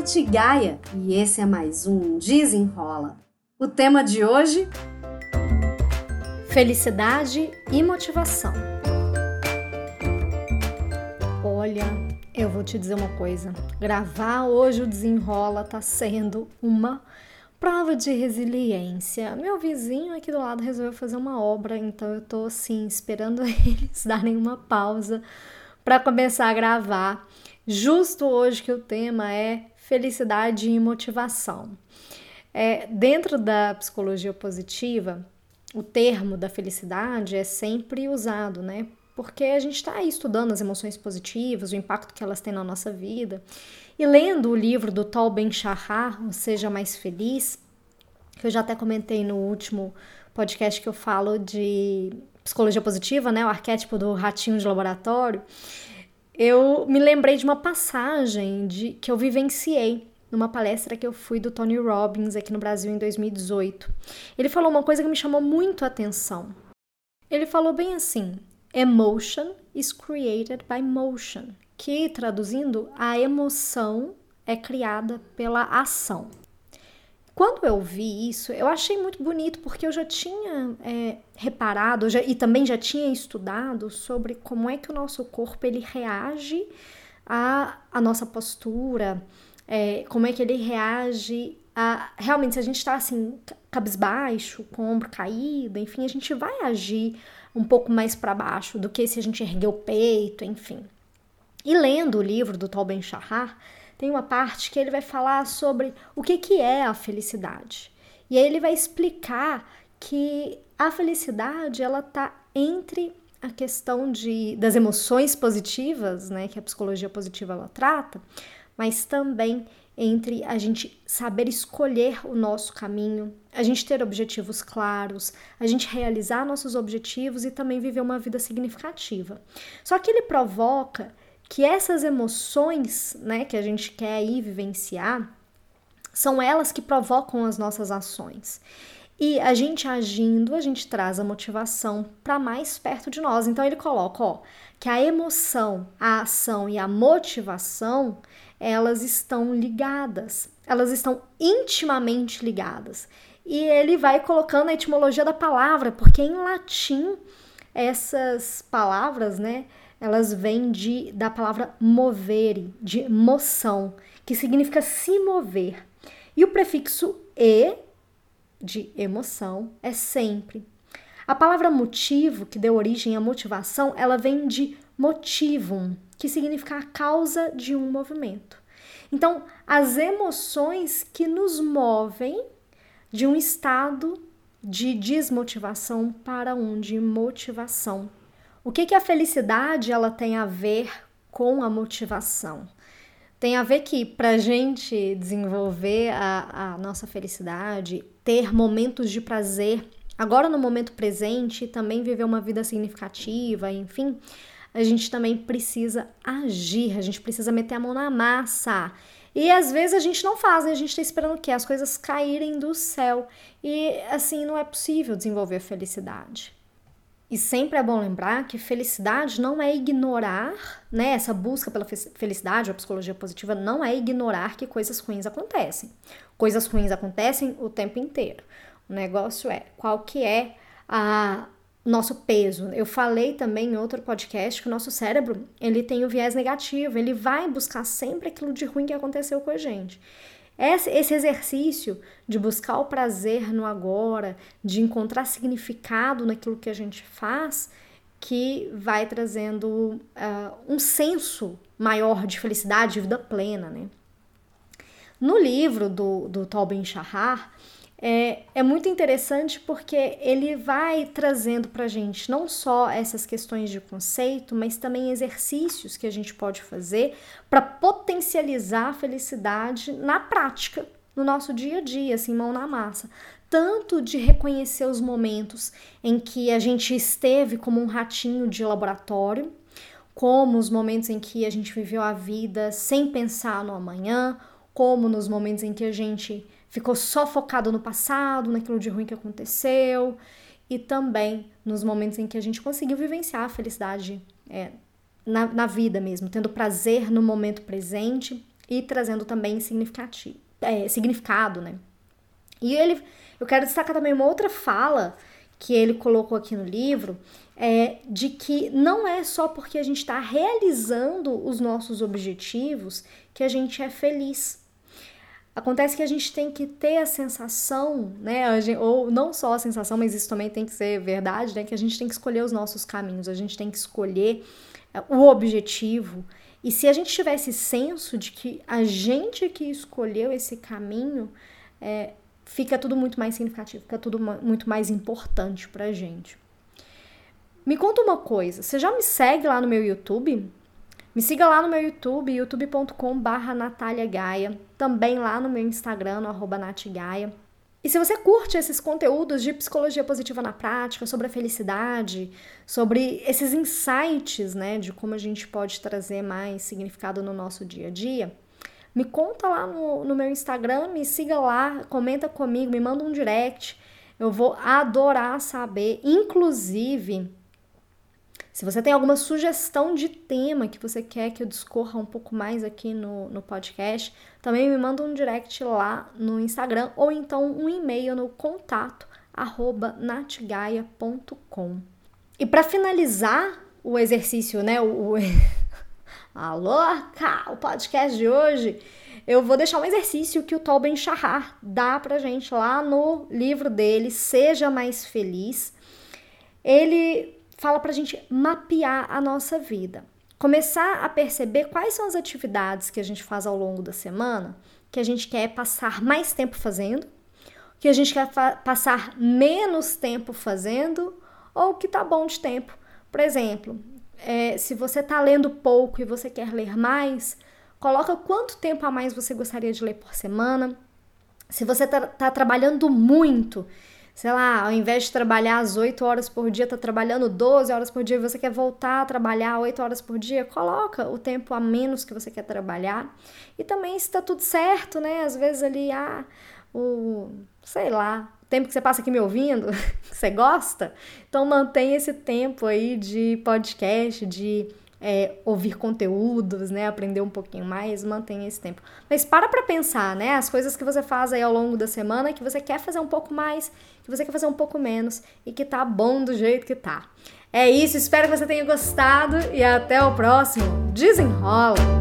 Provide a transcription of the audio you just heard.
Nath Gaia e esse é mais um Desenrola. O tema de hoje: Felicidade e motivação. Olha, eu vou te dizer uma coisa: gravar hoje o Desenrola tá sendo uma prova de resiliência. Meu vizinho aqui do lado resolveu fazer uma obra, então eu tô assim esperando eles darem uma pausa para começar a gravar justo hoje que o tema é felicidade e motivação. É, dentro da psicologia positiva, o termo da felicidade é sempre usado, né? Porque a gente está estudando as emoções positivas, o impacto que elas têm na nossa vida. E lendo o livro do Tal Ben-Shahar, O Seja Mais Feliz, que eu já até comentei no último podcast que eu falo de psicologia positiva, né? O arquétipo do ratinho de laboratório eu me lembrei de uma passagem de, que eu vivenciei numa palestra que eu fui do Tony Robbins aqui no Brasil em 2018. Ele falou uma coisa que me chamou muito a atenção. Ele falou bem assim: Emotion is created by motion, que traduzindo, a emoção é criada pela ação. Quando eu vi isso, eu achei muito bonito, porque eu já tinha é, reparado já, e também já tinha estudado sobre como é que o nosso corpo ele reage à, à nossa postura, é, como é que ele reage a. Realmente, se a gente está assim, cabisbaixo, com o ombro caído, enfim, a gente vai agir um pouco mais para baixo do que se a gente erguer o peito, enfim. E lendo o livro do Tal Ben Shahar, tem uma parte que ele vai falar sobre o que, que é a felicidade. E aí ele vai explicar que a felicidade ela tá entre a questão de, das emoções positivas, né, que a psicologia positiva ela trata, mas também entre a gente saber escolher o nosso caminho, a gente ter objetivos claros, a gente realizar nossos objetivos e também viver uma vida significativa. Só que ele provoca que essas emoções, né, que a gente quer aí vivenciar, são elas que provocam as nossas ações. E a gente agindo, a gente traz a motivação para mais perto de nós. Então ele coloca, ó, que a emoção, a ação e a motivação, elas estão ligadas. Elas estão intimamente ligadas. E ele vai colocando a etimologia da palavra, porque em latim essas palavras, né, elas vêm de, da palavra movere, de moção, que significa se mover. E o prefixo e, de emoção, é sempre. A palavra motivo, que deu origem à motivação, ela vem de motivum, que significa a causa de um movimento. Então, as emoções que nos movem de um estado de desmotivação para um de motivação. O que, que a felicidade ela tem a ver com a motivação? Tem a ver que para a gente desenvolver a, a nossa felicidade, ter momentos de prazer, agora no momento presente, também viver uma vida significativa, enfim, a gente também precisa agir, a gente precisa meter a mão na massa. E às vezes a gente não faz, né? a gente está esperando que as coisas caírem do céu. E assim não é possível desenvolver felicidade. E sempre é bom lembrar que felicidade não é ignorar, né? Essa busca pela felicidade, a psicologia positiva, não é ignorar que coisas ruins acontecem. Coisas ruins acontecem o tempo inteiro. O negócio é qual que é a nosso peso. Eu falei também em outro podcast que o nosso cérebro, ele tem o viés negativo, ele vai buscar sempre aquilo de ruim que aconteceu com a gente. Esse exercício de buscar o prazer no agora, de encontrar significado naquilo que a gente faz, que vai trazendo uh, um senso maior de felicidade, de vida plena, né? No livro do, do Tobin Shahar, é, é muito interessante porque ele vai trazendo para gente não só essas questões de conceito, mas também exercícios que a gente pode fazer para potencializar a felicidade na prática, no nosso dia a dia, assim, mão na massa. Tanto de reconhecer os momentos em que a gente esteve como um ratinho de laboratório, como os momentos em que a gente viveu a vida sem pensar no amanhã, como nos momentos em que a gente ficou só focado no passado, naquilo de ruim que aconteceu, e também nos momentos em que a gente conseguiu vivenciar a felicidade é, na, na vida mesmo, tendo prazer no momento presente e trazendo também significativo, é, significado, né? E ele, eu quero destacar também uma outra fala que ele colocou aqui no livro, é de que não é só porque a gente está realizando os nossos objetivos que a gente é feliz. Acontece que a gente tem que ter a sensação, né? Gente, ou não só a sensação, mas isso também tem que ser verdade, né? Que a gente tem que escolher os nossos caminhos, a gente tem que escolher é, o objetivo. E se a gente tivesse senso de que a gente que escolheu esse caminho, é, fica tudo muito mais significativo, fica tudo muito mais importante pra gente. Me conta uma coisa, você já me segue lá no meu YouTube? Me siga lá no meu YouTube, youtube.com barra também lá no meu Instagram, no arroba Natgaia. E se você curte esses conteúdos de psicologia positiva na prática, sobre a felicidade, sobre esses insights, né, de como a gente pode trazer mais significado no nosso dia a dia, me conta lá no, no meu Instagram, me siga lá, comenta comigo, me manda um direct. Eu vou adorar saber. Inclusive, se você tem alguma sugestão de tema que você quer que eu discorra um pouco mais aqui no, no podcast, também me manda um direct lá no Instagram ou então um e-mail no contato arroba natgaia.com. E para finalizar o exercício, né, o, Alô, cá, o podcast de hoje, eu vou deixar um exercício que o Tal Ben Shahar dá pra gente lá no livro dele, Seja Mais Feliz. Ele fala pra gente mapear a nossa vida. Começar a perceber quais são as atividades que a gente faz ao longo da semana que a gente quer passar mais tempo fazendo, que a gente quer passar menos tempo fazendo ou que tá bom de tempo. Por exemplo, é, se você está lendo pouco e você quer ler mais, coloca quanto tempo a mais você gostaria de ler por semana. Se você está tá trabalhando muito, sei lá, ao invés de trabalhar as 8 horas por dia, está trabalhando 12 horas por dia e você quer voltar a trabalhar 8 horas por dia, coloca o tempo a menos que você quer trabalhar. E também se está tudo certo, né? Às vezes ali, ah, o, sei lá, tempo que você passa aqui me ouvindo, que você gosta, então mantenha esse tempo aí de podcast, de é, ouvir conteúdos, né, aprender um pouquinho mais, mantenha esse tempo. Mas para para pensar, né, as coisas que você faz aí ao longo da semana, que você quer fazer um pouco mais, que você quer fazer um pouco menos e que tá bom do jeito que tá. É isso, espero que você tenha gostado e até o próximo. Desenrola!